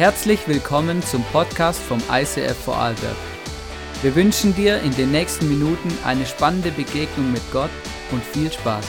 Herzlich willkommen zum Podcast vom ICF Vorarlberg. Wir wünschen dir in den nächsten Minuten eine spannende Begegnung mit Gott und viel Spaß.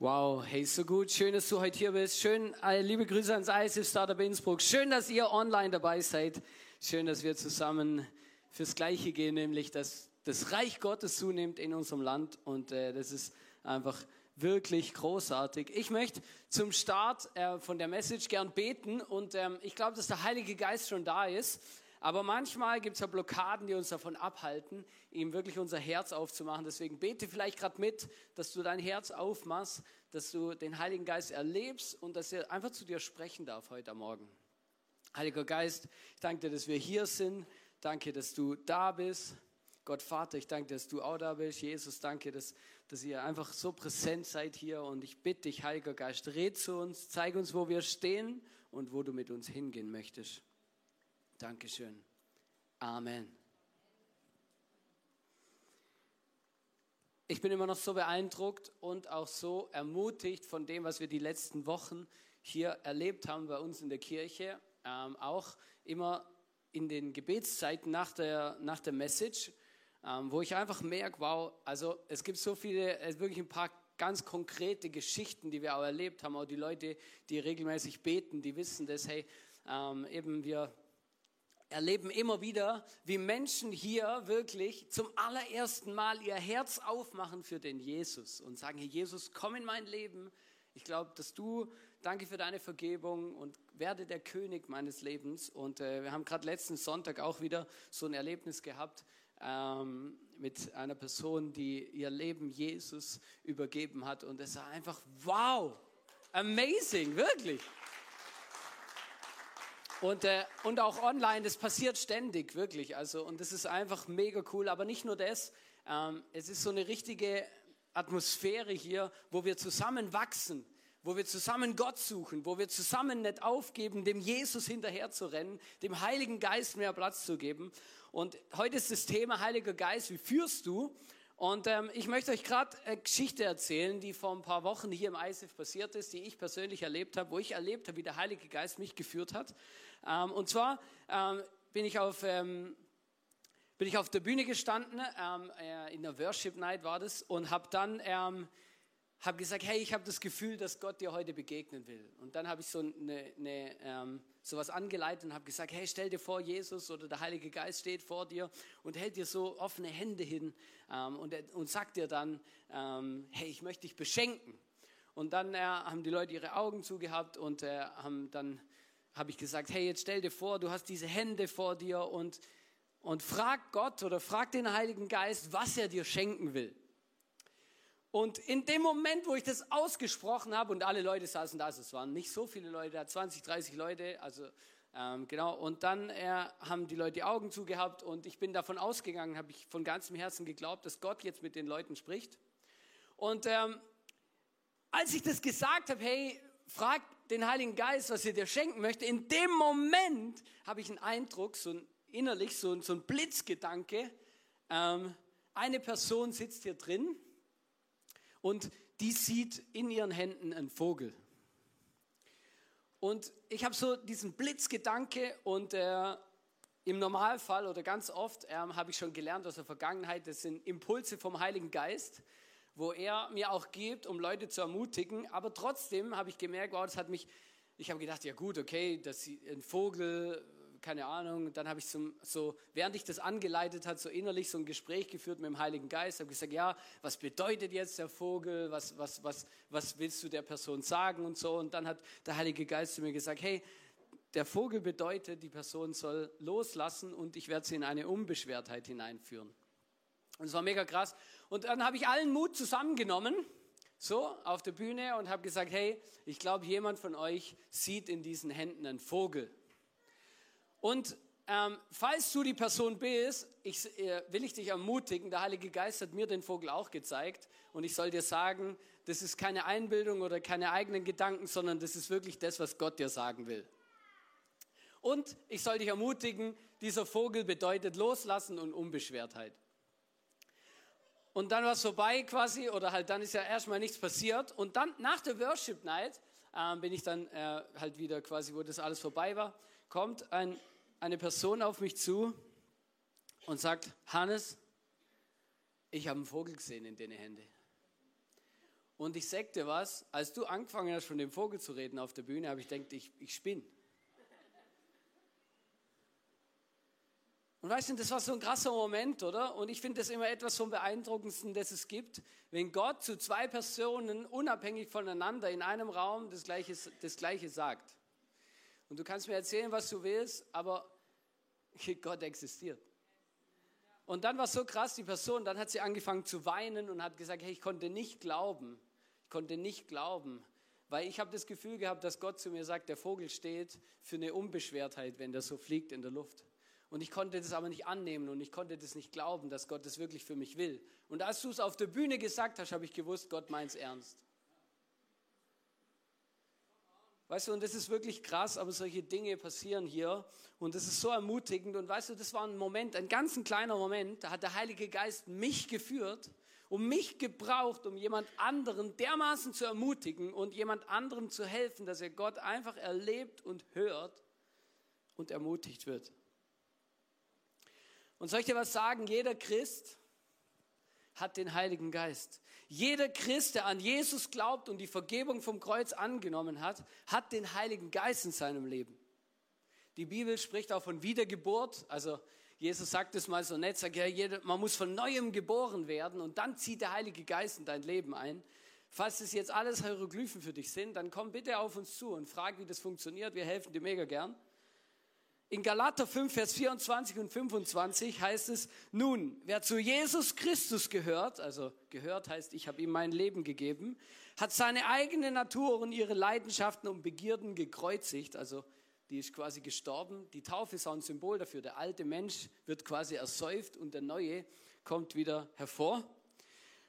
Wow, hey, so gut. Schön, dass du heute hier bist. Schön, äh, liebe Grüße ans ICF Startup Innsbruck. Schön, dass ihr online dabei seid. Schön, dass wir zusammen fürs Gleiche gehen, nämlich dass das Reich Gottes zunimmt in unserem Land. Und äh, das ist einfach wirklich großartig. Ich möchte zum Start äh, von der Message gern beten und ähm, ich glaube, dass der Heilige Geist schon da ist. Aber manchmal gibt es ja Blockaden, die uns davon abhalten, ihm wirklich unser Herz aufzumachen. Deswegen bete vielleicht gerade mit, dass du dein Herz aufmachst, dass du den Heiligen Geist erlebst und dass er einfach zu dir sprechen darf heute Morgen. Heiliger Geist, ich danke dir, dass wir hier sind. Danke, dass du da bist. Gott Vater, ich danke, dass du auch da bist. Jesus, danke, dass, dass ihr einfach so präsent seid hier. Und ich bitte dich, Heiliger Geist, red zu uns, zeig uns, wo wir stehen und wo du mit uns hingehen möchtest. Dankeschön. Amen. Ich bin immer noch so beeindruckt und auch so ermutigt von dem, was wir die letzten Wochen hier erlebt haben bei uns in der Kirche. Ähm, auch immer in den Gebetszeiten nach der, nach der Message, ähm, wo ich einfach merke, wow, also es gibt so viele, äh, wirklich ein paar ganz konkrete Geschichten, die wir auch erlebt haben. Auch die Leute, die regelmäßig beten, die wissen das, hey, ähm, eben wir erleben immer wieder, wie Menschen hier wirklich zum allerersten Mal ihr Herz aufmachen für den Jesus und sagen, hey Jesus, komm in mein Leben. Ich glaube, dass du, danke für deine Vergebung und werde der König meines Lebens. Und äh, wir haben gerade letzten Sonntag auch wieder so ein Erlebnis gehabt ähm, mit einer Person, die ihr Leben Jesus übergeben hat. Und es war einfach wow, amazing, wirklich. Und, äh, und auch online, das passiert ständig, wirklich. Also, und das ist einfach mega cool. Aber nicht nur das, ähm, es ist so eine richtige Atmosphäre hier, wo wir zusammen wachsen, wo wir zusammen Gott suchen, wo wir zusammen nicht aufgeben, dem Jesus hinterher zu rennen, dem Heiligen Geist mehr Platz zu geben. Und heute ist das Thema Heiliger Geist, wie führst du? Und ähm, ich möchte euch gerade eine Geschichte erzählen, die vor ein paar Wochen hier im ISIF passiert ist, die ich persönlich erlebt habe, wo ich erlebt habe, wie der Heilige Geist mich geführt hat. Ähm, und zwar ähm, bin, ich auf, ähm, bin ich auf der Bühne gestanden, ähm, äh, in der Worship Night war das, und habe dann ähm, hab gesagt, hey, ich habe das Gefühl, dass Gott dir heute begegnen will. Und dann habe ich so eine, eine sowas angeleitet und habe gesagt, hey, stell dir vor, Jesus oder der Heilige Geist steht vor dir und hält dir so offene Hände hin ähm, und, und sagt dir dann, ähm, hey, ich möchte dich beschenken. Und dann äh, haben die Leute ihre Augen zugehabt und äh, haben dann habe ich gesagt, hey, jetzt stell dir vor, du hast diese Hände vor dir und, und frag Gott oder frag den Heiligen Geist, was er dir schenken will. Und in dem Moment, wo ich das ausgesprochen habe und alle Leute saßen da, also es waren nicht so viele Leute, 20, 30 Leute, also ähm, genau, und dann äh, haben die Leute die Augen zugehabt und ich bin davon ausgegangen, habe ich von ganzem Herzen geglaubt, dass Gott jetzt mit den Leuten spricht. Und ähm, als ich das gesagt habe, hey, frag den Heiligen Geist, was er dir schenken möchte, in dem Moment habe ich einen Eindruck, so ein, innerlich so, so ein Blitzgedanke, ähm, eine Person sitzt hier drin und die sieht in ihren Händen einen Vogel. Und ich habe so diesen Blitzgedanke und äh, im Normalfall oder ganz oft äh, habe ich schon gelernt aus der Vergangenheit, das sind Impulse vom Heiligen Geist, wo er mir auch gibt, um Leute zu ermutigen. Aber trotzdem habe ich gemerkt, wow, das hat mich, ich habe gedacht, ja gut, okay, das ein Vogel, keine Ahnung. Dann habe ich so, so, während ich das angeleitet hat, so innerlich so ein Gespräch geführt mit dem Heiligen Geist. Habe gesagt, ja, was bedeutet jetzt der Vogel? Was, was, was, was willst du der Person sagen und so? Und dann hat der Heilige Geist zu mir gesagt, hey, der Vogel bedeutet, die Person soll loslassen und ich werde sie in eine Unbeschwertheit hineinführen. Und es war mega krass. Und dann habe ich allen Mut zusammengenommen, so auf der Bühne und habe gesagt, hey, ich glaube, jemand von euch sieht in diesen Händen einen Vogel. Und ähm, falls du die Person bist, ich, äh, will ich dich ermutigen, der Heilige Geist hat mir den Vogel auch gezeigt und ich soll dir sagen, das ist keine Einbildung oder keine eigenen Gedanken, sondern das ist wirklich das, was Gott dir sagen will. Und ich soll dich ermutigen, dieser Vogel bedeutet Loslassen und Unbeschwertheit. Und dann war es vorbei quasi, oder halt dann ist ja erstmal nichts passiert. Und dann nach der Worship Night äh, bin ich dann äh, halt wieder quasi, wo das alles vorbei war, kommt ein, eine Person auf mich zu und sagt, Hannes, ich habe einen Vogel gesehen in deine Hände. Und ich sagte was, als du angefangen hast, von dem Vogel zu reden auf der Bühne, habe ich gedacht, ich, ich spinne. Und weißt du, das war so ein krasser Moment, oder? Und ich finde das immer etwas vom Beeindruckendsten, das es gibt, wenn Gott zu zwei Personen unabhängig voneinander in einem Raum das Gleiche, das Gleiche sagt. Und du kannst mir erzählen, was du willst, aber Gott existiert. Und dann war es so krass, die Person, dann hat sie angefangen zu weinen und hat gesagt, hey, ich konnte nicht glauben, ich konnte nicht glauben, weil ich habe das Gefühl gehabt, dass Gott zu mir sagt, der Vogel steht für eine Unbeschwertheit, wenn der so fliegt in der Luft. Und ich konnte das aber nicht annehmen und ich konnte das nicht glauben, dass Gott das wirklich für mich will. Und als du es auf der Bühne gesagt hast, habe ich gewusst, Gott meint es ernst. Weißt du, und das ist wirklich krass, aber solche Dinge passieren hier und das ist so ermutigend. Und weißt du, das war ein Moment, ein ganz kleiner Moment, da hat der Heilige Geist mich geführt und mich gebraucht, um jemand anderen dermaßen zu ermutigen und jemand anderem zu helfen, dass er Gott einfach erlebt und hört und ermutigt wird. Und soll ich dir was sagen? Jeder Christ hat den Heiligen Geist. Jeder Christ, der an Jesus glaubt und die Vergebung vom Kreuz angenommen hat, hat den Heiligen Geist in seinem Leben. Die Bibel spricht auch von Wiedergeburt. Also Jesus sagt es mal so nett, sagt, ja, jeder, man muss von neuem geboren werden und dann zieht der Heilige Geist in dein Leben ein. Falls das jetzt alles Hieroglyphen für dich sind, dann komm bitte auf uns zu und frag, wie das funktioniert. Wir helfen dir mega gern. In Galater 5, Vers 24 und 25 heißt es, nun, wer zu Jesus Christus gehört, also gehört heißt, ich habe ihm mein Leben gegeben, hat seine eigene Natur und ihre Leidenschaften und Begierden gekreuzigt, also die ist quasi gestorben. Die Taufe ist auch ein Symbol dafür. Der alte Mensch wird quasi ersäuft und der neue kommt wieder hervor.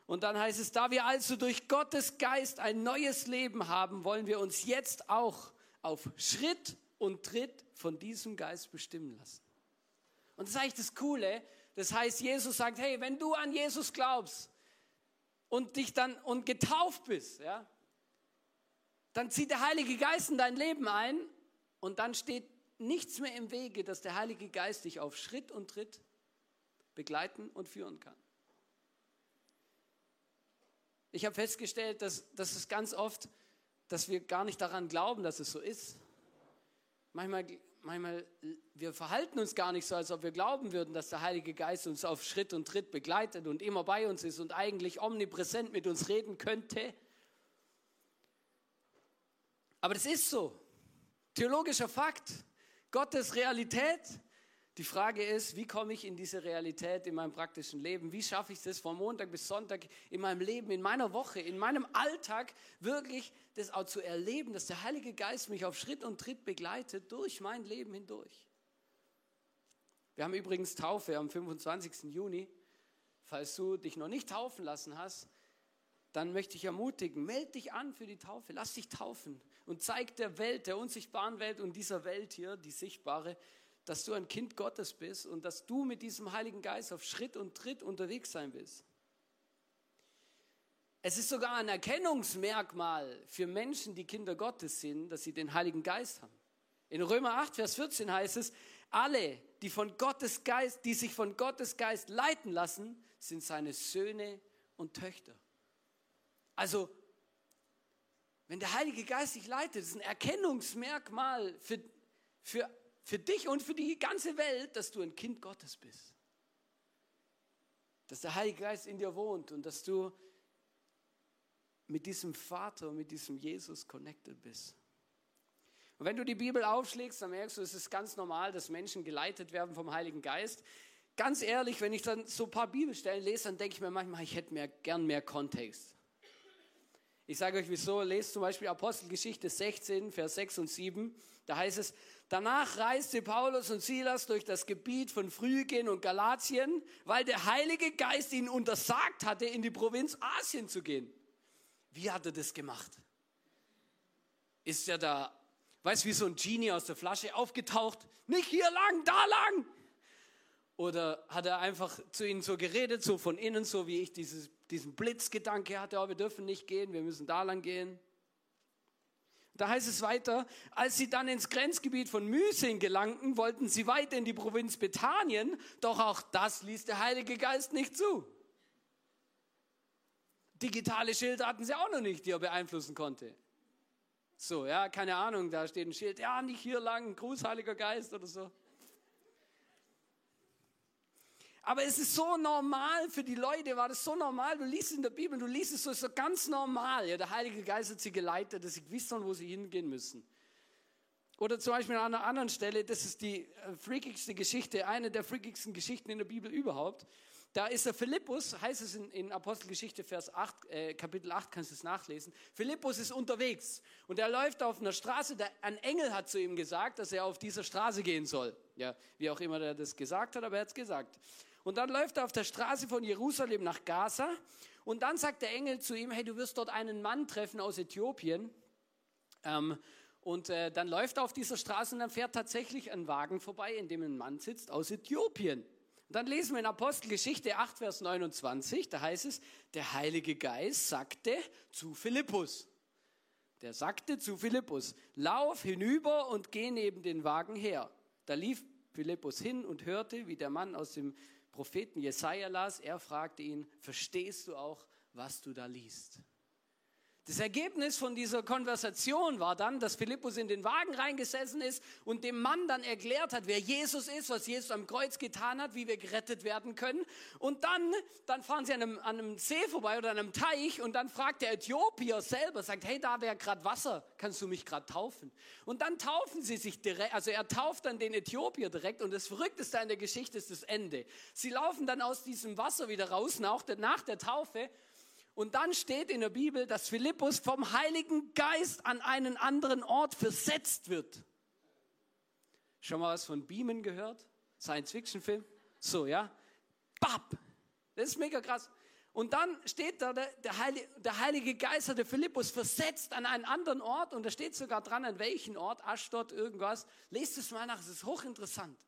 Und dann heißt es, da wir also durch Gottes Geist ein neues Leben haben, wollen wir uns jetzt auch auf Schritt und Tritt von diesem Geist bestimmen lassen. Und das ist eigentlich das Coole. Das heißt, Jesus sagt, hey, wenn du an Jesus glaubst und dich dann und getauft bist, ja, dann zieht der Heilige Geist in dein Leben ein und dann steht nichts mehr im Wege, dass der Heilige Geist dich auf Schritt und Tritt begleiten und führen kann. Ich habe festgestellt, dass, dass es ganz oft, dass wir gar nicht daran glauben, dass es so ist. Manchmal, manchmal, wir verhalten uns gar nicht so, als ob wir glauben würden, dass der Heilige Geist uns auf Schritt und Tritt begleitet und immer bei uns ist und eigentlich omnipräsent mit uns reden könnte. Aber das ist so. Theologischer Fakt. Gottes Realität die Frage ist, wie komme ich in diese Realität in meinem praktischen Leben? Wie schaffe ich es von Montag bis Sonntag in meinem Leben, in meiner Woche, in meinem Alltag wirklich das auch zu erleben, dass der Heilige Geist mich auf Schritt und Tritt begleitet durch mein Leben hindurch? Wir haben übrigens Taufe am 25. Juni. Falls du dich noch nicht taufen lassen hast, dann möchte ich ermutigen, melde dich an für die Taufe, lass dich taufen und zeig der Welt, der unsichtbaren Welt und dieser Welt hier, die sichtbare, dass du ein Kind Gottes bist und dass du mit diesem Heiligen Geist auf Schritt und Tritt unterwegs sein willst. Es ist sogar ein Erkennungsmerkmal für Menschen, die Kinder Gottes sind, dass sie den Heiligen Geist haben. In Römer 8, Vers 14 heißt es, alle, die von Gottes Geist, die sich von Gottes Geist leiten lassen, sind seine Söhne und Töchter. Also, wenn der Heilige Geist dich leitet, ist ein Erkennungsmerkmal für, für für dich und für die ganze Welt, dass du ein Kind Gottes bist. Dass der Heilige Geist in dir wohnt und dass du mit diesem Vater, mit diesem Jesus connected bist. Und wenn du die Bibel aufschlägst, dann merkst du, es ist ganz normal, dass Menschen geleitet werden vom Heiligen Geist. Ganz ehrlich, wenn ich dann so ein paar Bibelstellen lese, dann denke ich mir manchmal, ich hätte mehr, gern mehr Kontext. Ich sage euch wieso, lest zum Beispiel Apostelgeschichte 16, Vers 6 und 7. Da heißt es, danach reiste Paulus und Silas durch das Gebiet von Phrygien und Galatien, weil der Heilige Geist ihnen untersagt hatte, in die Provinz Asien zu gehen. Wie hat er das gemacht? Ist er da, weißt du, wie so ein Genie aus der Flasche aufgetaucht? Nicht hier lang, da lang. Oder hat er einfach zu ihnen so geredet, so von innen, so wie ich dieses, diesen Blitzgedanke hatte, oh, wir dürfen nicht gehen, wir müssen da lang gehen. Da heißt es weiter, als sie dann ins Grenzgebiet von Mysen gelangten, wollten sie weiter in die Provinz Bethanien, doch auch das ließ der Heilige Geist nicht zu. Digitale Schilder hatten sie auch noch nicht, die er beeinflussen konnte. So, ja, keine Ahnung, da steht ein Schild, ja, nicht hier lang, Gruß, Heiliger Geist oder so. Aber es ist so normal für die Leute, war das so normal. Du liest in der Bibel, du liest es so, so ganz normal. Ja, der Heilige Geist hat sie geleitet, dass sie wissen, wo sie hingehen müssen. Oder zum Beispiel an einer anderen Stelle, das ist die äh, freakigste Geschichte, eine der freakigsten Geschichten in der Bibel überhaupt. Da ist der Philippus, heißt es in, in Apostelgeschichte Vers 8, äh, Kapitel 8, kannst du es nachlesen. Philippus ist unterwegs und er läuft auf einer Straße. Der, ein Engel hat zu ihm gesagt, dass er auf dieser Straße gehen soll. Ja, wie auch immer er das gesagt hat, aber er hat es gesagt. Und dann läuft er auf der Straße von Jerusalem nach Gaza. Und dann sagt der Engel zu ihm, hey, du wirst dort einen Mann treffen aus Äthiopien. Ähm, und äh, dann läuft er auf dieser Straße und dann fährt tatsächlich ein Wagen vorbei, in dem ein Mann sitzt aus Äthiopien. Und dann lesen wir in Apostelgeschichte 8, Vers 29, da heißt es, der Heilige Geist sagte zu Philippus, der sagte zu Philippus, lauf hinüber und geh neben den Wagen her. Da lief Philippus hin und hörte, wie der Mann aus dem Propheten Jesaja las, er fragte ihn, verstehst du auch, was du da liest? Das Ergebnis von dieser Konversation war dann, dass Philippus in den Wagen reingesessen ist und dem Mann dann erklärt hat, wer Jesus ist, was Jesus am Kreuz getan hat, wie wir gerettet werden können. Und dann, dann fahren sie an einem, an einem See vorbei oder an einem Teich und dann fragt der Äthiopier selber, sagt, hey, da wäre gerade Wasser, kannst du mich gerade taufen? Und dann taufen sie sich direkt, also er tauft dann den Äthiopier direkt und das Verrückteste an der Geschichte ist das Ende. Sie laufen dann aus diesem Wasser wieder raus nach der, nach der Taufe und dann steht in der Bibel, dass Philippus vom Heiligen Geist an einen anderen Ort versetzt wird. Schon mal was von Beamen gehört? Science-Fiction-Film? So, ja? Bap! Das ist mega krass. Und dann steht da, der, der, Heilige, Geist hat Philippus versetzt an einen anderen Ort und da steht sogar dran, an welchen Ort, Aschdod, irgendwas. Lest es mal nach, es ist hochinteressant.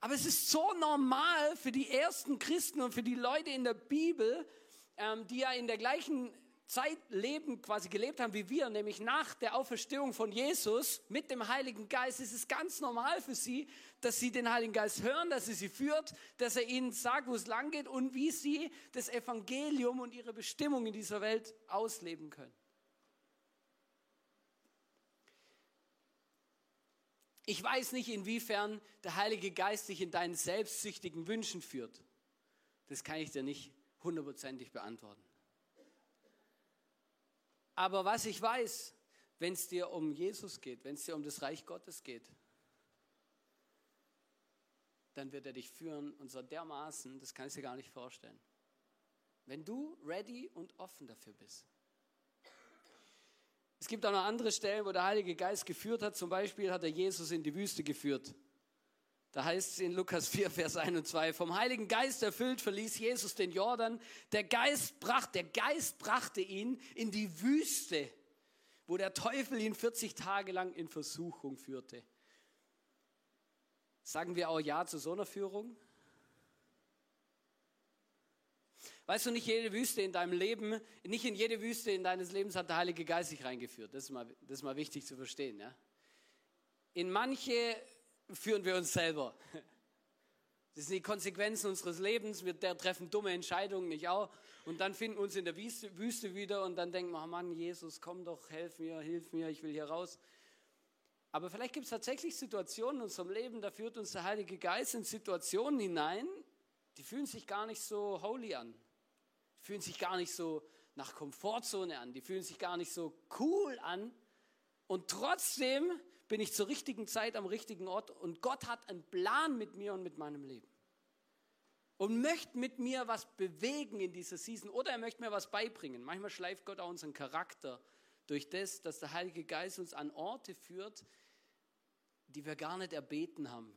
Aber es ist so normal für die ersten Christen und für die Leute in der Bibel, ähm, die ja in der gleichen Zeit leben, quasi gelebt haben wie wir, nämlich nach der Auferstehung von Jesus mit dem Heiligen Geist, ist es ganz normal für sie, dass sie den Heiligen Geist hören, dass er sie führt, dass er ihnen sagt, wo es lang geht und wie sie das Evangelium und ihre Bestimmung in dieser Welt ausleben können. Ich weiß nicht, inwiefern der Heilige Geist dich in deinen selbstsüchtigen Wünschen führt. Das kann ich dir nicht hundertprozentig beantworten. Aber was ich weiß, wenn es dir um Jesus geht, wenn es dir um das Reich Gottes geht, dann wird er dich führen und so dermaßen, das kannst du dir gar nicht vorstellen. Wenn du ready und offen dafür bist. Es gibt auch noch andere Stellen, wo der Heilige Geist geführt hat. Zum Beispiel hat er Jesus in die Wüste geführt. Da heißt es in Lukas 4, Vers 1 und 2, vom Heiligen Geist erfüllt verließ Jesus den Jordan. Der Geist, brach, der Geist brachte ihn in die Wüste, wo der Teufel ihn 40 Tage lang in Versuchung führte. Sagen wir auch Ja zu so einer Führung? Weißt du, nicht jede Wüste in deinem Leben, nicht in jede Wüste in deines Lebens hat der Heilige Geist sich reingeführt. Das ist mal, das ist mal wichtig zu verstehen. Ja? In manche führen wir uns selber. Das sind die Konsequenzen unseres Lebens. Wir treffen dumme Entscheidungen, nicht auch. Und dann finden wir uns in der Wüste wieder und dann denken wir, oh Mann, Jesus, komm doch, helf mir, hilf mir, ich will hier raus. Aber vielleicht gibt es tatsächlich Situationen in unserem Leben, da führt uns der Heilige Geist in Situationen hinein, die fühlen sich gar nicht so holy an. Die fühlen sich gar nicht so nach Komfortzone an. Die fühlen sich gar nicht so cool an. Und trotzdem bin ich zur richtigen Zeit am richtigen Ort und Gott hat einen Plan mit mir und mit meinem Leben. Und möchte mit mir was bewegen in dieser Season oder er möchte mir was beibringen. Manchmal schleift Gott auch unseren Charakter durch das, dass der Heilige Geist uns an Orte führt, die wir gar nicht erbeten haben.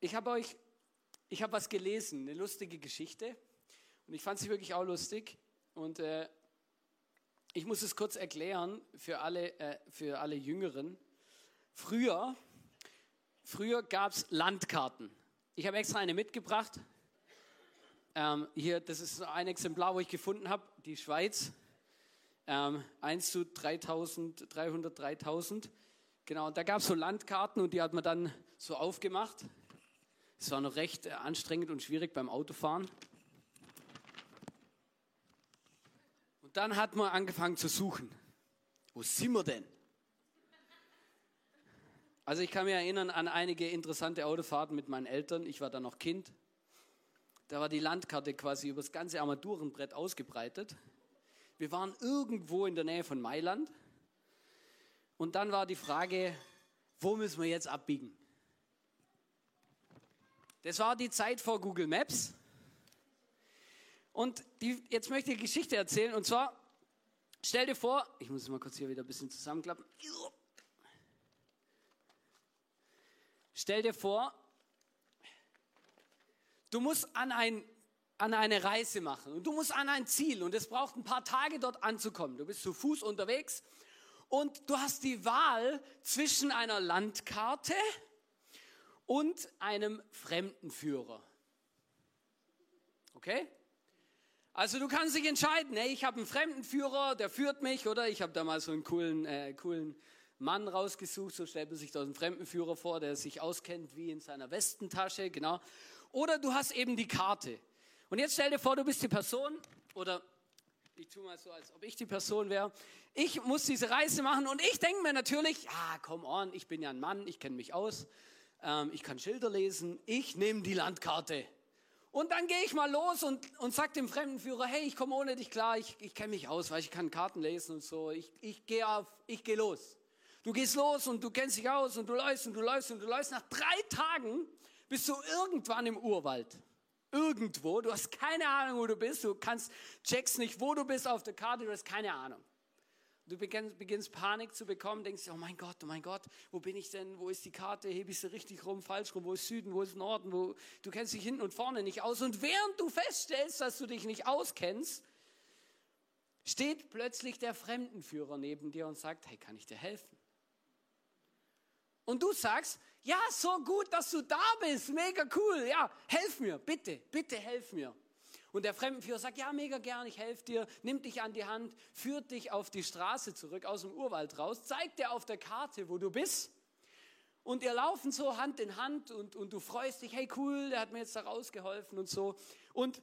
Ich habe euch, ich habe was gelesen, eine lustige Geschichte. Und ich fand sie wirklich auch lustig. Und äh, ich muss es kurz erklären für alle, äh, für alle Jüngeren. Früher, früher gab es Landkarten. Ich habe extra eine mitgebracht. Ähm, hier, das ist ein Exemplar, wo ich gefunden habe, die Schweiz. Ähm, 1 zu 3000, 300, 3000. Genau, und da gab es so Landkarten und die hat man dann so aufgemacht. Es war noch recht äh, anstrengend und schwierig beim Autofahren. Und dann hat man angefangen zu suchen. Wo sind wir denn? Also ich kann mich erinnern an einige interessante Autofahrten mit meinen Eltern. Ich war da noch Kind. Da war die Landkarte quasi über das ganze Armaturenbrett ausgebreitet. Wir waren irgendwo in der Nähe von Mailand. Und dann war die Frage, wo müssen wir jetzt abbiegen? Das war die Zeit vor Google Maps. Und die, jetzt möchte ich eine Geschichte erzählen. Und zwar, stell dir vor, ich muss es mal kurz hier wieder ein bisschen zusammenklappen. Stell dir vor, du musst an, ein, an eine Reise machen und du musst an ein Ziel und es braucht ein paar Tage dort anzukommen. Du bist zu Fuß unterwegs und du hast die Wahl zwischen einer Landkarte und einem Fremdenführer. Okay? Also du kannst dich entscheiden, hey, ich habe einen Fremdenführer, der führt mich, oder ich habe da mal so einen coolen, äh, coolen Mann rausgesucht, so stellt man sich da einen Fremdenführer vor, der sich auskennt wie in seiner Westentasche, genau. Oder du hast eben die Karte. Und jetzt stell dir vor, du bist die Person, oder ich tue mal so, als ob ich die Person wäre. Ich muss diese Reise machen und ich denke mir natürlich, ja, come on, ich bin ja ein Mann, ich kenne mich aus ähm, ich kann Schilder lesen, ich nehme die Landkarte. Und dann gehe ich mal los und, und sage dem Fremdenführer, hey, ich komme ohne dich klar, ich, ich kenne mich aus, weil ich kann Karten lesen und so. Ich, ich gehe auf, ich gehe los. Du gehst los und du kennst dich aus und du läufst und du läufst und du läufst. Nach drei Tagen bist du irgendwann im Urwald. Irgendwo. Du hast keine Ahnung, wo du bist. Du kannst, checkst nicht, wo du bist auf der Karte. Du hast keine Ahnung. Du beginnst, Panik zu bekommen, denkst, oh mein Gott, oh mein Gott, wo bin ich denn? Wo ist die Karte? Hebe ich sie richtig rum, falsch rum? Wo ist Süden? Wo ist Norden? Wo, du kennst dich hinten und vorne nicht aus. Und während du feststellst, dass du dich nicht auskennst, steht plötzlich der Fremdenführer neben dir und sagt, hey, kann ich dir helfen? Und du sagst, ja, so gut, dass du da bist, mega cool, ja, helf mir, bitte, bitte helf mir. Und der Fremdenführer sagt, ja, mega gern, ich helfe dir, nimmt dich an die Hand, führt dich auf die Straße zurück, aus dem Urwald raus, zeigt dir auf der Karte, wo du bist. Und ihr laufen so Hand in Hand und, und du freust dich, hey cool, der hat mir jetzt da rausgeholfen und so. Und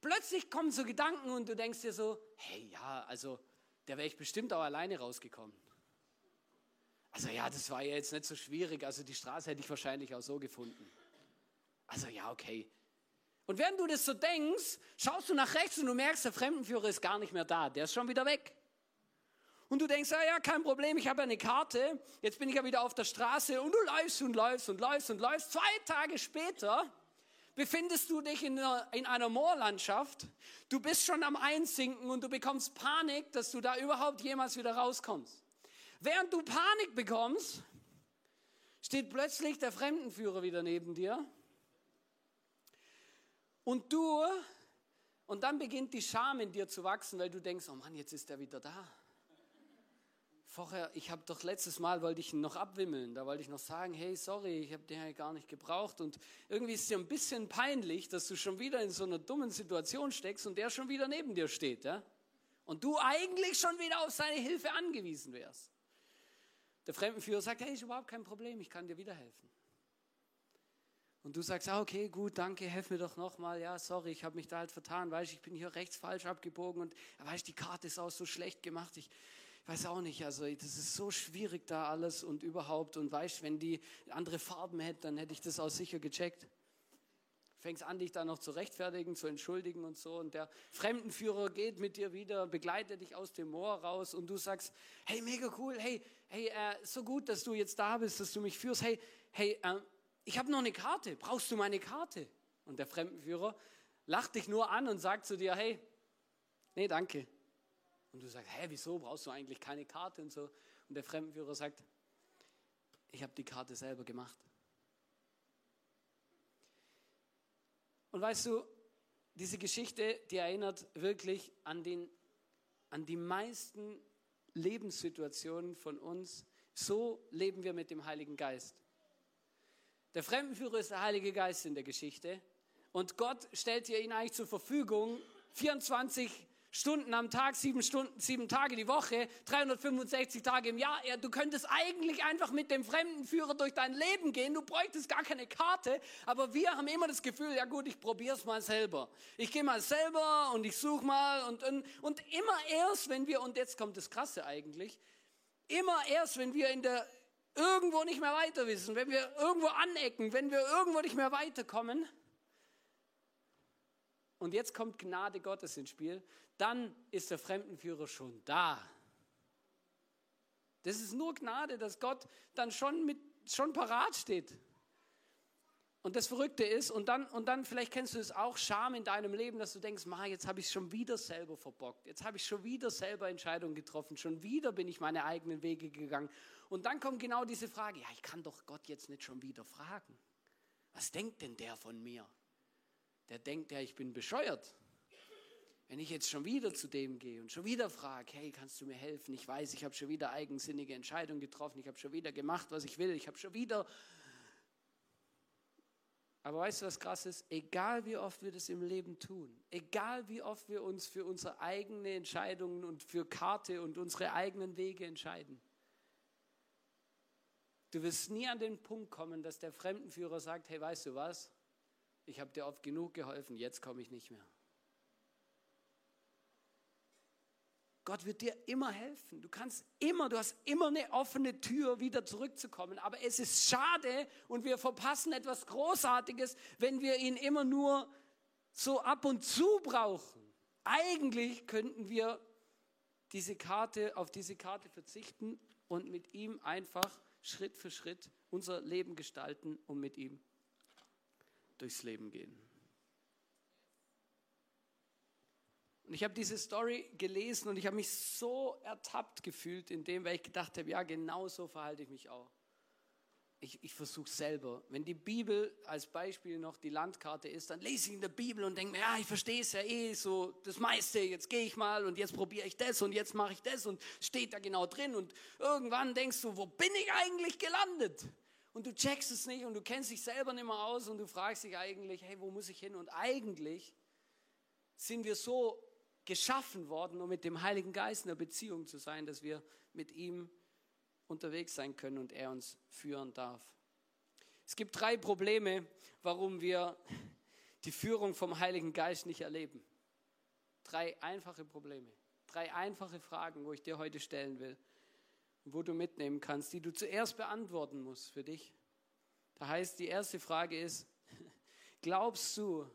plötzlich kommen so Gedanken und du denkst dir so, hey ja, also der wäre ich bestimmt auch alleine rausgekommen. Also ja, das war ja jetzt nicht so schwierig, also die Straße hätte ich wahrscheinlich auch so gefunden. Also ja, okay, und während du das so denkst, schaust du nach rechts und du merkst, der Fremdenführer ist gar nicht mehr da, der ist schon wieder weg. Und du denkst, ja, ja, kein Problem, ich habe eine Karte, jetzt bin ich ja wieder auf der Straße und du läufst und läufst und läufst und läufst. Zwei Tage später befindest du dich in einer, in einer Moorlandschaft, du bist schon am Einsinken und du bekommst Panik, dass du da überhaupt jemals wieder rauskommst. Während du Panik bekommst, steht plötzlich der Fremdenführer wieder neben dir und du, und dann beginnt die Scham in dir zu wachsen, weil du denkst, oh Mann, jetzt ist er wieder da. Vorher, ich habe doch letztes Mal, wollte ich ihn noch abwimmeln, da wollte ich noch sagen, hey, sorry, ich habe den ja gar nicht gebraucht. Und irgendwie ist es dir ein bisschen peinlich, dass du schon wieder in so einer dummen Situation steckst und der schon wieder neben dir steht. Ja? Und du eigentlich schon wieder auf seine Hilfe angewiesen wärst. Der Fremdenführer sagt, hey, ist überhaupt kein Problem, ich kann dir wieder helfen. Und du sagst, ah, okay, gut, danke, helf mir doch nochmal. Ja, sorry, ich habe mich da halt vertan. Weißt ich bin hier rechts falsch abgebogen und weißt die Karte ist auch so schlecht gemacht. Ich weiß auch nicht, also das ist so schwierig da alles und überhaupt. Und weißt wenn die andere Farben hätte, dann hätte ich das auch sicher gecheckt. Fängst an, dich da noch zu rechtfertigen, zu entschuldigen und so. Und der Fremdenführer geht mit dir wieder, begleitet dich aus dem Moor raus und du sagst, hey, mega cool, hey, hey, äh, so gut, dass du jetzt da bist, dass du mich führst. Hey, hey, äh, ich habe noch eine Karte, brauchst du meine Karte? Und der Fremdenführer lacht dich nur an und sagt zu dir, hey, nee, danke. Und du sagst, hä, wieso brauchst du eigentlich keine Karte und so? Und der Fremdenführer sagt, ich habe die Karte selber gemacht. Und weißt du, diese Geschichte, die erinnert wirklich an den an die meisten Lebenssituationen von uns. So leben wir mit dem Heiligen Geist. Der Fremdenführer ist der Heilige Geist in der Geschichte. Und Gott stellt dir ihn eigentlich zur Verfügung, 24 Stunden am Tag, sieben Stunden, sieben Tage die Woche, 365 Tage im Jahr. Ja, du könntest eigentlich einfach mit dem Fremdenführer durch dein Leben gehen. Du bräuchtest gar keine Karte. Aber wir haben immer das Gefühl, ja gut, ich probiere es mal selber. Ich gehe mal selber und ich suche mal und, und, und immer erst, wenn wir, und jetzt kommt das Krasse eigentlich, immer erst, wenn wir in der, irgendwo nicht mehr weiter wissen, wenn wir irgendwo anecken, wenn wir irgendwo nicht mehr weiterkommen, und jetzt kommt Gnade Gottes ins Spiel, dann ist der Fremdenführer schon da. Das ist nur Gnade, dass Gott dann schon, mit, schon parat steht. Und das Verrückte ist, und dann, und dann vielleicht kennst du es auch, Scham in deinem Leben, dass du denkst, Ma, jetzt habe ich schon wieder selber verbockt, jetzt habe ich schon wieder selber Entscheidungen getroffen, schon wieder bin ich meine eigenen Wege gegangen. Und dann kommt genau diese Frage, ja, ich kann doch Gott jetzt nicht schon wieder fragen. Was denkt denn der von mir? der denkt ja, ich bin bescheuert. Wenn ich jetzt schon wieder zu dem gehe und schon wieder frage, hey, kannst du mir helfen? Ich weiß, ich habe schon wieder eigensinnige Entscheidungen getroffen, ich habe schon wieder gemacht, was ich will, ich habe schon wieder... Aber weißt du, was krass ist? Egal wie oft wir das im Leben tun, egal wie oft wir uns für unsere eigenen Entscheidungen und für Karte und unsere eigenen Wege entscheiden, du wirst nie an den Punkt kommen, dass der Fremdenführer sagt, hey, weißt du was? ich habe dir oft genug geholfen, jetzt komme ich nicht mehr. Gott wird dir immer helfen. Du kannst immer, du hast immer eine offene Tür, wieder zurückzukommen. Aber es ist schade und wir verpassen etwas Großartiges, wenn wir ihn immer nur so ab und zu brauchen. Eigentlich könnten wir diese Karte, auf diese Karte verzichten und mit ihm einfach Schritt für Schritt unser Leben gestalten und mit ihm durchs Leben gehen. Und ich habe diese Story gelesen und ich habe mich so ertappt gefühlt in dem, weil ich gedacht habe, ja, genau so verhalte ich mich auch. Ich, ich versuche selber. Wenn die Bibel als Beispiel noch die Landkarte ist, dann lese ich in der Bibel und denke mir, ja, ich verstehe es ja eh so das meiste. Jetzt gehe ich mal und jetzt probiere ich das und jetzt mache ich das und steht da genau drin. Und irgendwann denkst du, wo bin ich eigentlich gelandet? und du checkst es nicht und du kennst dich selber nicht mehr aus und du fragst dich eigentlich, hey, wo muss ich hin? Und eigentlich sind wir so geschaffen worden, um mit dem Heiligen Geist in einer Beziehung zu sein, dass wir mit ihm unterwegs sein können und er uns führen darf. Es gibt drei Probleme, warum wir die Führung vom Heiligen Geist nicht erleben. Drei einfache Probleme, drei einfache Fragen, wo ich dir heute stellen will wo du mitnehmen kannst, die du zuerst beantworten musst für dich. Da heißt, die erste Frage ist, glaubst du,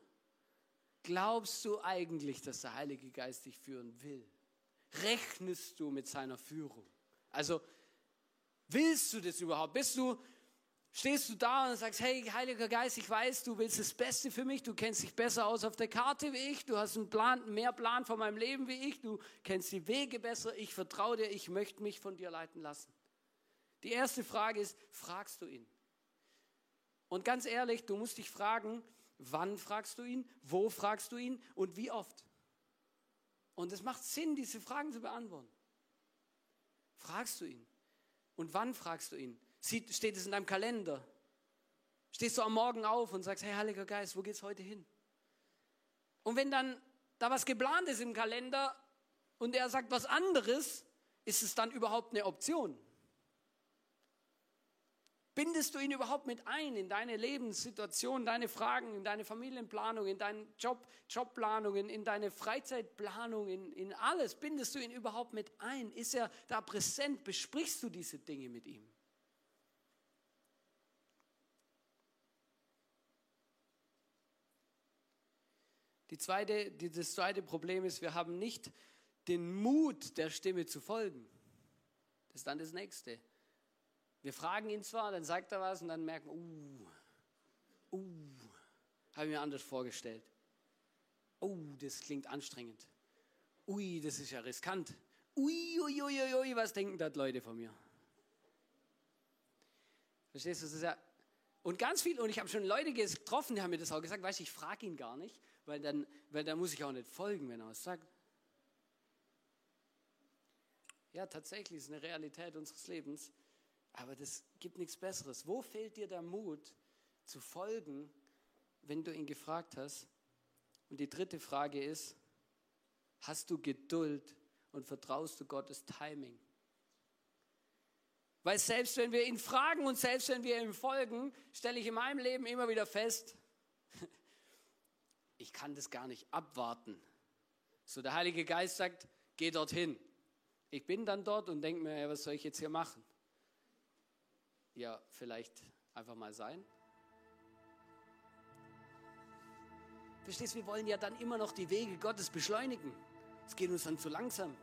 glaubst du eigentlich, dass der Heilige Geist dich führen will? Rechnest du mit seiner Führung? Also, willst du das überhaupt? Bist du stehst du da und sagst, hey, Heiliger Geist, ich weiß, du willst das Beste für mich, du kennst dich besser aus auf der Karte wie ich, du hast einen Plan, mehr Plan von meinem Leben wie ich, du kennst die Wege besser, ich vertraue dir, ich möchte mich von dir leiten lassen. Die erste Frage ist, fragst du ihn? Und ganz ehrlich, du musst dich fragen, wann fragst du ihn, wo fragst du ihn und wie oft? Und es macht Sinn, diese Fragen zu beantworten. Fragst du ihn? Und wann fragst du ihn? steht es in deinem Kalender? Stehst du am Morgen auf und sagst, hey Heiliger Geist, wo geht's heute hin? Und wenn dann da was geplant ist im Kalender und er sagt was anderes, ist es dann überhaupt eine Option? Bindest du ihn überhaupt mit ein in deine Lebenssituation, deine Fragen, in deine Familienplanung, in deine Job, Jobplanungen, in deine Freizeitplanung, in, in alles? Bindest du ihn überhaupt mit ein? Ist er da präsent? Besprichst du diese Dinge mit ihm? Die zweite, das zweite Problem ist, wir haben nicht den Mut, der Stimme zu folgen. Das ist dann das nächste. Wir fragen ihn zwar, dann sagt er was und dann merken, uh, uh, habe ich mir anders vorgestellt. Oh, das klingt anstrengend. Ui, das ist ja riskant. Ui, ui, ui, ui, was denken dort Leute von mir? Verstehst du, das ist ja und ganz viel, und ich habe schon Leute getroffen, die haben mir das auch gesagt, weißt du, ich frage ihn gar nicht, weil dann, weil dann muss ich auch nicht folgen, wenn er was sagt. Ja, tatsächlich ist eine Realität unseres Lebens. Aber das gibt nichts Besseres. Wo fehlt dir der Mut zu folgen, wenn du ihn gefragt hast? Und die dritte Frage ist, hast du Geduld und vertraust du Gottes Timing? Weil selbst wenn wir ihn fragen und selbst wenn wir ihm folgen, stelle ich in meinem Leben immer wieder fest, ich kann das gar nicht abwarten. So der Heilige Geist sagt, geh dorthin. Ich bin dann dort und denke mir, was soll ich jetzt hier machen? Ja, vielleicht einfach mal sein. Verstehst du, wir wollen ja dann immer noch die Wege Gottes beschleunigen. Es geht uns dann zu langsam.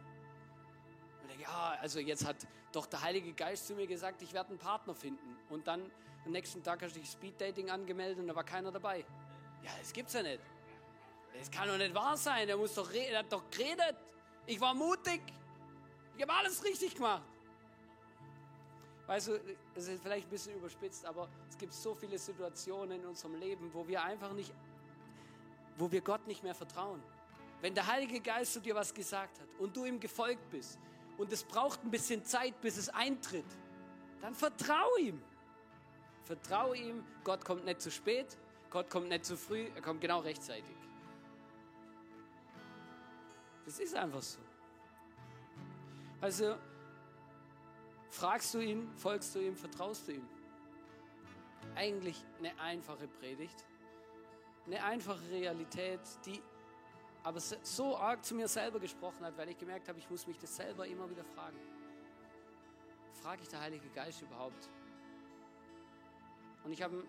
Ja, also jetzt hat doch der Heilige Geist zu mir gesagt, ich werde einen Partner finden. Und dann am nächsten Tag hast du dich Speeddating angemeldet und da war keiner dabei. Ja, das gibt's ja nicht. Das kann doch nicht wahr sein. Er, muss doch, er hat doch geredet. Ich war mutig. Ich habe alles richtig gemacht. Weißt du, das ist vielleicht ein bisschen überspitzt, aber es gibt so viele Situationen in unserem Leben, wo wir einfach nicht, wo wir Gott nicht mehr vertrauen. Wenn der Heilige Geist zu dir was gesagt hat und du ihm gefolgt bist und es braucht ein bisschen Zeit, bis es eintritt, dann vertrau ihm. Vertrau ihm, Gott kommt nicht zu spät, Gott kommt nicht zu früh, er kommt genau rechtzeitig. Das ist einfach so. Also fragst du ihn, folgst du ihm, vertraust du ihm. Eigentlich eine einfache Predigt, eine einfache Realität, die aber so arg zu mir selber gesprochen hat, weil ich gemerkt habe, ich muss mich das selber immer wieder fragen. Frage ich der Heilige Geist überhaupt? Und ich habe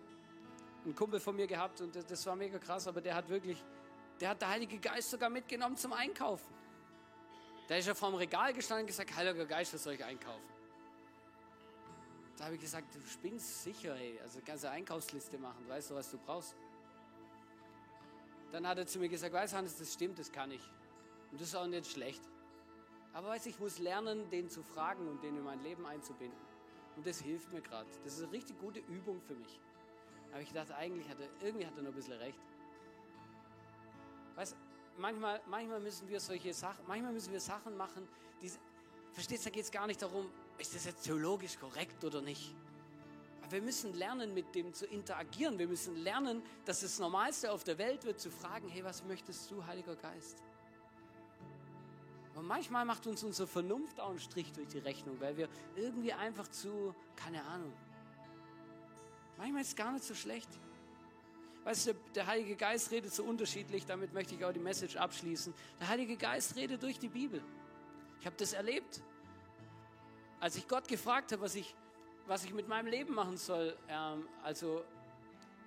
einen Kumpel von mir gehabt und das war mega krass, aber der hat wirklich, der hat der Heilige Geist sogar mitgenommen zum Einkaufen. Da ist er vor dem Regal gestanden und gesagt, Heiliger Geist, was soll ich einkaufen? Da habe ich gesagt, du spinnst sicher, ey. Also kannst du eine Einkaufsliste machen, du weißt du, was du brauchst. Dann hat er zu mir gesagt, weißt du, Hannes, das stimmt, das kann ich. Und das ist auch nicht schlecht. Aber weißt ich muss lernen, den zu fragen und den in mein Leben einzubinden. Und das hilft mir gerade. Das ist eine richtig gute Übung für mich. Habe ich gedacht, eigentlich hat er, irgendwie hat er noch ein bisschen recht. Weißt manchmal, manchmal müssen wir solche Sachen, manchmal müssen wir Sachen machen, die, verstehst du, da geht es gar nicht darum, ist das jetzt theologisch korrekt oder nicht. Aber wir müssen lernen, mit dem zu interagieren. Wir müssen lernen, dass das Normalste auf der Welt wird, zu fragen, hey, was möchtest du, Heiliger Geist? Und manchmal macht uns unsere Vernunft auch einen Strich durch die Rechnung, weil wir irgendwie einfach zu, keine Ahnung. Manchmal ist es gar nicht so schlecht. Weißt du, der Heilige Geist redet so unterschiedlich, damit möchte ich auch die Message abschließen. Der Heilige Geist redet durch die Bibel. Ich habe das erlebt. Als ich Gott gefragt habe, was ich, was ich mit meinem Leben machen soll, ähm, also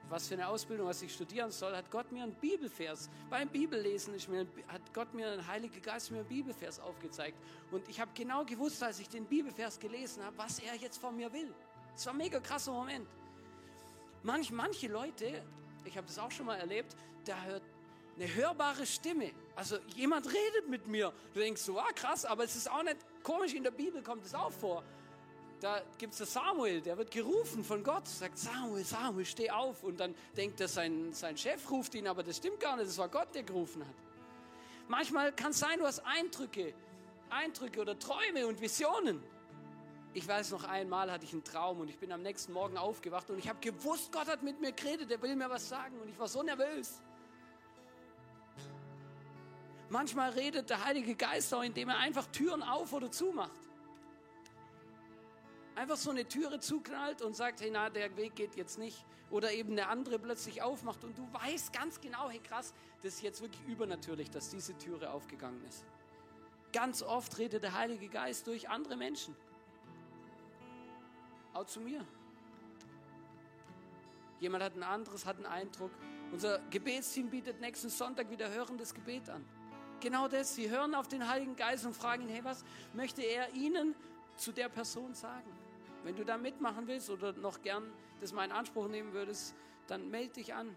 was für eine Ausbildung, was ich studieren soll, hat Gott mir einen Bibelvers, beim Bibellesen ist mir, hat Gott mir, ein Heiliger Geist mir einen Bibelvers aufgezeigt. Und ich habe genau gewusst, als ich den Bibelvers gelesen habe, was er jetzt von mir will. Es war ein mega krasser Moment. Manch, manche Leute ich habe das auch schon mal erlebt, der hört eine hörbare Stimme. Also jemand redet mit mir. Du denkst so, ah krass, aber es ist auch nicht komisch, in der Bibel kommt es auch vor. Da gibt es Samuel, der wird gerufen von Gott, sagt Samuel, Samuel, steh auf. Und dann denkt er, sein, sein Chef ruft ihn, aber das stimmt gar nicht, das war Gott, der gerufen hat. Manchmal kann es sein, du hast Eindrücke, Eindrücke oder Träume und Visionen. Ich weiß noch einmal hatte ich einen Traum und ich bin am nächsten Morgen aufgewacht und ich habe gewusst, Gott hat mit mir geredet, er will mir was sagen und ich war so nervös. Manchmal redet der Heilige Geist auch, indem er einfach Türen auf oder zumacht. Einfach so eine Türe zuknallt und sagt, hey, na, der Weg geht jetzt nicht. Oder eben eine andere plötzlich aufmacht und du weißt ganz genau, hey, krass, das ist jetzt wirklich übernatürlich, dass diese Türe aufgegangen ist. Ganz oft redet der Heilige Geist durch andere Menschen. Auch zu mir. Jemand hat ein anderes, hat einen Eindruck. Unser Gebetsteam bietet nächsten Sonntag wieder hörendes Gebet an. Genau das. Sie hören auf den Heiligen Geist und fragen ihn, hey, was möchte er ihnen zu der Person sagen? Wenn du da mitmachen willst oder noch gern das mal in Anspruch nehmen würdest, dann melde dich an.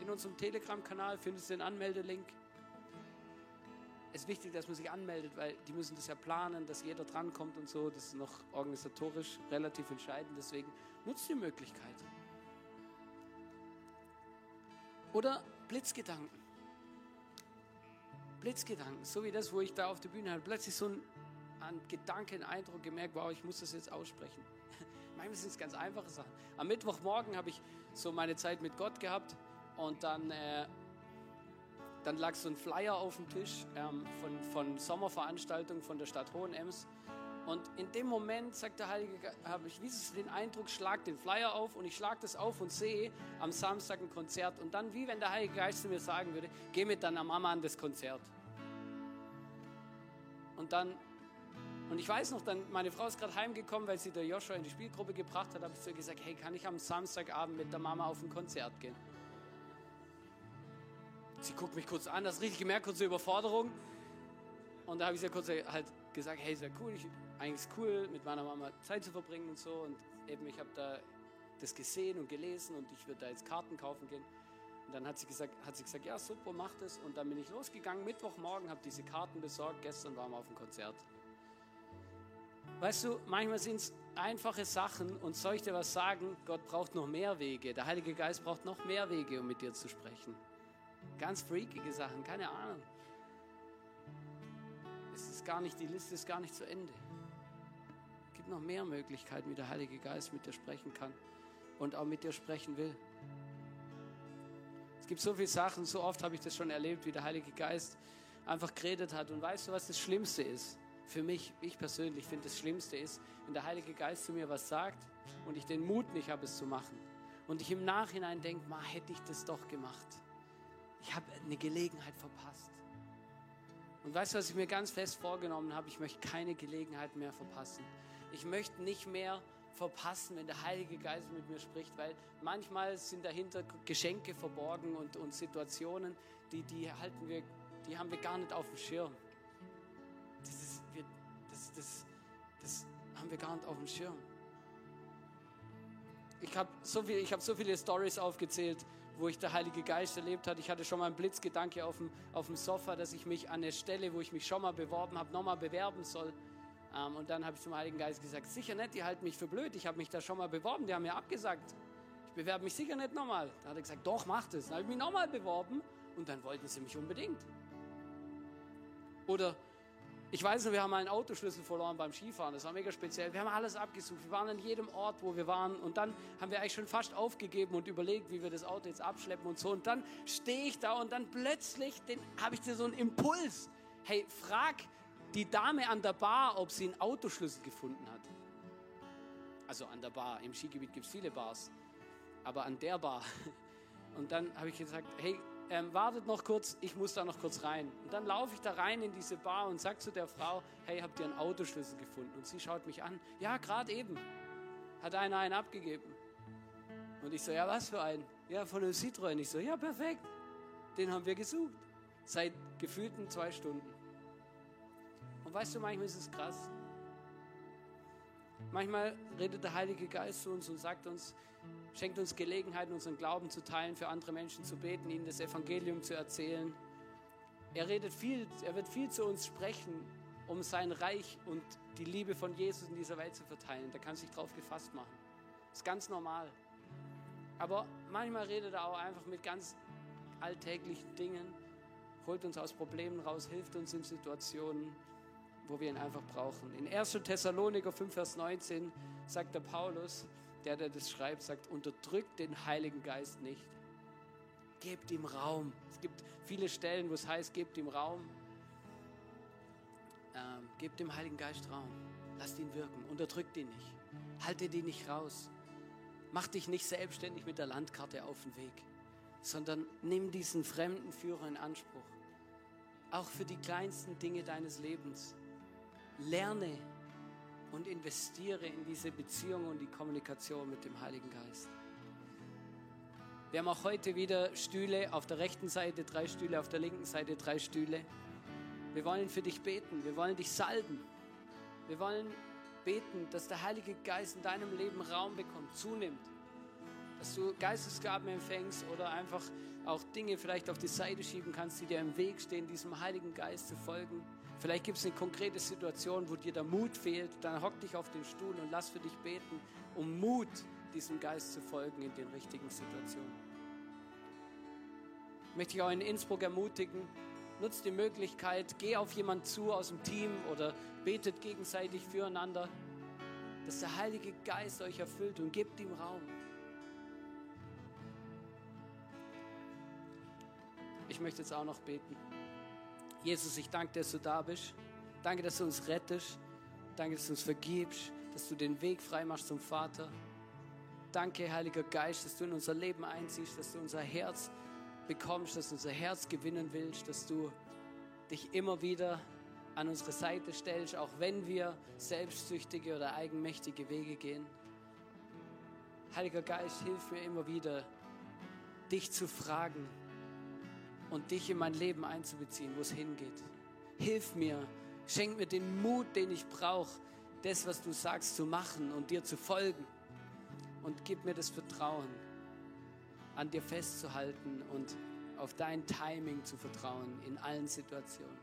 In unserem Telegram-Kanal findest du den Anmeldelink es ist wichtig, dass man sich anmeldet, weil die müssen das ja planen, dass jeder drankommt und so. Das ist noch organisatorisch relativ entscheidend. Deswegen nutzt die Möglichkeit. Oder Blitzgedanken. Blitzgedanken, so wie das, wo ich da auf der Bühne hatte. Plötzlich so ein an Gedanken, Eindruck gemerkt, wow, ich muss das jetzt aussprechen. Manchmal sind es ganz einfache Sachen. Am Mittwochmorgen habe ich so meine Zeit mit Gott gehabt und dann, äh, dann lag so ein Flyer auf dem Tisch ähm, von, von Sommerveranstaltungen von der Stadt Hohenems. Und in dem Moment sagt der Heilige habe ich wie den Eindruck, schlag den Flyer auf und ich schlage das auf und sehe am Samstag ein Konzert. Und dann, wie wenn der Heilige Geist mir sagen würde, geh mit deiner Mama an das Konzert. Und dann, und ich weiß noch, dann, meine Frau ist gerade heimgekommen, weil sie der Joshua in die Spielgruppe gebracht hat, habe ich zu ihr gesagt, hey, kann ich am Samstagabend mit der Mama auf ein Konzert gehen? Sie guckt mich kurz an, das richtig gemerkt, kurze Überforderung. Und da habe ich sie kurz halt gesagt, hey, sehr cool, ich, eigentlich cool, mit meiner Mama Zeit zu verbringen und so. Und eben, ich habe da das gesehen und gelesen und ich würde da jetzt Karten kaufen gehen. Und dann hat sie gesagt, hat sie gesagt, ja super, mach das. Und dann bin ich losgegangen, Mittwochmorgen, habe diese Karten besorgt. Gestern waren wir auf dem Konzert. Weißt du, manchmal sind es einfache Sachen und soll ich dir was sagen? Gott braucht noch mehr Wege. Der Heilige Geist braucht noch mehr Wege, um mit dir zu sprechen. Ganz freakige Sachen, keine Ahnung. Es ist gar nicht, die Liste ist gar nicht zu Ende gibt noch mehr Möglichkeiten, wie der Heilige Geist mit dir sprechen kann und auch mit dir sprechen will. Es gibt so viele Sachen, so oft habe ich das schon erlebt, wie der Heilige Geist einfach geredet hat. Und weißt du, was das Schlimmste ist? Für mich, ich persönlich finde, das Schlimmste ist, wenn der Heilige Geist zu mir was sagt und ich den Mut nicht habe, es zu machen. Und ich im Nachhinein denke, ma, hätte ich das doch gemacht. Ich habe eine Gelegenheit verpasst. Und weißt du, was ich mir ganz fest vorgenommen habe? Ich möchte keine Gelegenheit mehr verpassen. Ich möchte nicht mehr verpassen, wenn der Heilige Geist mit mir spricht, weil manchmal sind dahinter Geschenke verborgen und, und Situationen, die, die halten wir, die haben wir gar nicht auf dem Schirm. Das, ist, wir, das, das, das haben wir gar nicht auf dem Schirm. Ich habe so, viel, hab so viele Stories aufgezählt, wo ich der Heilige Geist erlebt habe. Ich hatte schon mal einen Blitzgedanke auf dem, auf dem Sofa, dass ich mich an der Stelle, wo ich mich schon mal beworben habe, nochmal bewerben soll. Ähm, und dann habe ich zum Heiligen Geist gesagt, sicher nicht, die halten mich für blöd, ich habe mich da schon mal beworben, die haben mir abgesagt. Ich bewerbe mich sicher nicht nochmal. Da hat er gesagt, doch, mach das. Dann habe ich mich nochmal beworben und dann wollten sie mich unbedingt. Oder ich weiß noch, wir haben einen Autoschlüssel verloren beim Skifahren. Das war mega speziell. Wir haben alles abgesucht. Wir waren an jedem Ort, wo wir waren. Und dann haben wir eigentlich schon fast aufgegeben und überlegt, wie wir das Auto jetzt abschleppen und so. Und dann stehe ich da und dann plötzlich habe ich so einen Impuls. Hey, frag die Dame an der Bar, ob sie einen Autoschlüssel gefunden hat. Also an der Bar. Im Skigebiet gibt es viele Bars. Aber an der Bar. Und dann habe ich gesagt, hey, ähm, wartet noch kurz, ich muss da noch kurz rein. Und dann laufe ich da rein in diese Bar und sage zu der Frau, hey, habt ihr einen Autoschlüssel gefunden? Und sie schaut mich an, ja, gerade eben. Hat einer einen abgegeben. Und ich so, ja, was für einen? Ja, von einem Citroën. Ich so, ja, perfekt. Den haben wir gesucht. Seit gefühlten zwei Stunden. Und weißt du, manchmal ist es krass. Manchmal redet der Heilige Geist zu uns und sagt uns, schenkt uns Gelegenheit, unseren Glauben zu teilen, für andere Menschen zu beten, ihnen das Evangelium zu erzählen. Er redet viel, er wird viel zu uns sprechen, um sein Reich und die Liebe von Jesus in dieser Welt zu verteilen. Da kann sich drauf gefasst machen. Das ist ganz normal. Aber manchmal redet er auch einfach mit ganz alltäglichen Dingen, holt uns aus Problemen raus, hilft uns in Situationen, wo wir ihn einfach brauchen. In 1. Thessaloniker 5, Vers 19 sagt der Paulus, der, der das schreibt, sagt, unterdrückt den Heiligen Geist nicht. Gebt ihm Raum. Es gibt viele Stellen, wo es heißt, gebt ihm Raum. Ähm, gebt dem Heiligen Geist Raum. Lasst ihn wirken. Unterdrückt ihn nicht. Haltet ihn nicht raus. Mach dich nicht selbstständig mit der Landkarte auf den Weg, sondern nimm diesen fremden Führer in Anspruch. Auch für die kleinsten Dinge deines Lebens. Lerne und investiere in diese Beziehung und die Kommunikation mit dem Heiligen Geist. Wir haben auch heute wieder Stühle, auf der rechten Seite drei Stühle, auf der linken Seite drei Stühle. Wir wollen für dich beten, wir wollen dich salben. Wir wollen beten, dass der Heilige Geist in deinem Leben Raum bekommt, zunimmt. Dass du Geistesgaben empfängst oder einfach auch Dinge vielleicht auf die Seite schieben kannst, die dir im Weg stehen, diesem Heiligen Geist zu folgen. Vielleicht gibt es eine konkrete Situation, wo dir der Mut fehlt. Dann hock dich auf den Stuhl und lass für dich beten, um Mut diesem Geist zu folgen in den richtigen Situationen. Ich möchte dich auch in Innsbruck ermutigen, nutzt die Möglichkeit, geh auf jemanden zu aus dem Team oder betet gegenseitig füreinander, dass der Heilige Geist euch erfüllt und gebt ihm Raum. Ich möchte jetzt auch noch beten. Jesus, ich danke dass du da bist. Danke, dass du uns rettest. Danke, dass du uns vergibst, dass du den Weg frei machst zum Vater. Danke, Heiliger Geist, dass du in unser Leben einziehst, dass du unser Herz bekommst, dass du unser Herz gewinnen willst, dass du dich immer wieder an unsere Seite stellst, auch wenn wir selbstsüchtige oder eigenmächtige Wege gehen. Heiliger Geist, hilf mir immer wieder, dich zu fragen und dich in mein Leben einzubeziehen, wo es hingeht. Hilf mir, schenk mir den Mut, den ich brauche, das, was du sagst, zu machen und dir zu folgen. Und gib mir das Vertrauen, an dir festzuhalten und auf dein Timing zu vertrauen in allen Situationen.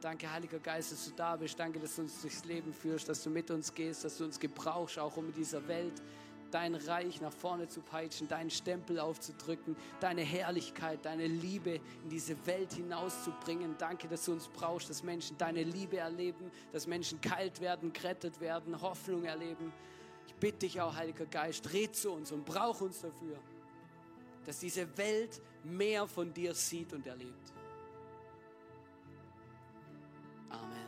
Danke, Heiliger Geist, dass du da bist. Danke, dass du uns durchs Leben führst, dass du mit uns gehst, dass du uns gebrauchst, auch um in dieser Welt dein Reich nach vorne zu peitschen, deinen Stempel aufzudrücken, deine Herrlichkeit, deine Liebe in diese Welt hinauszubringen. Danke, dass du uns brauchst, dass Menschen deine Liebe erleben, dass Menschen kalt werden, gerettet werden, Hoffnung erleben. Ich bitte dich auch, Heiliger Geist, red zu uns und brauch uns dafür dass diese Welt mehr von dir sieht und erlebt. Amen.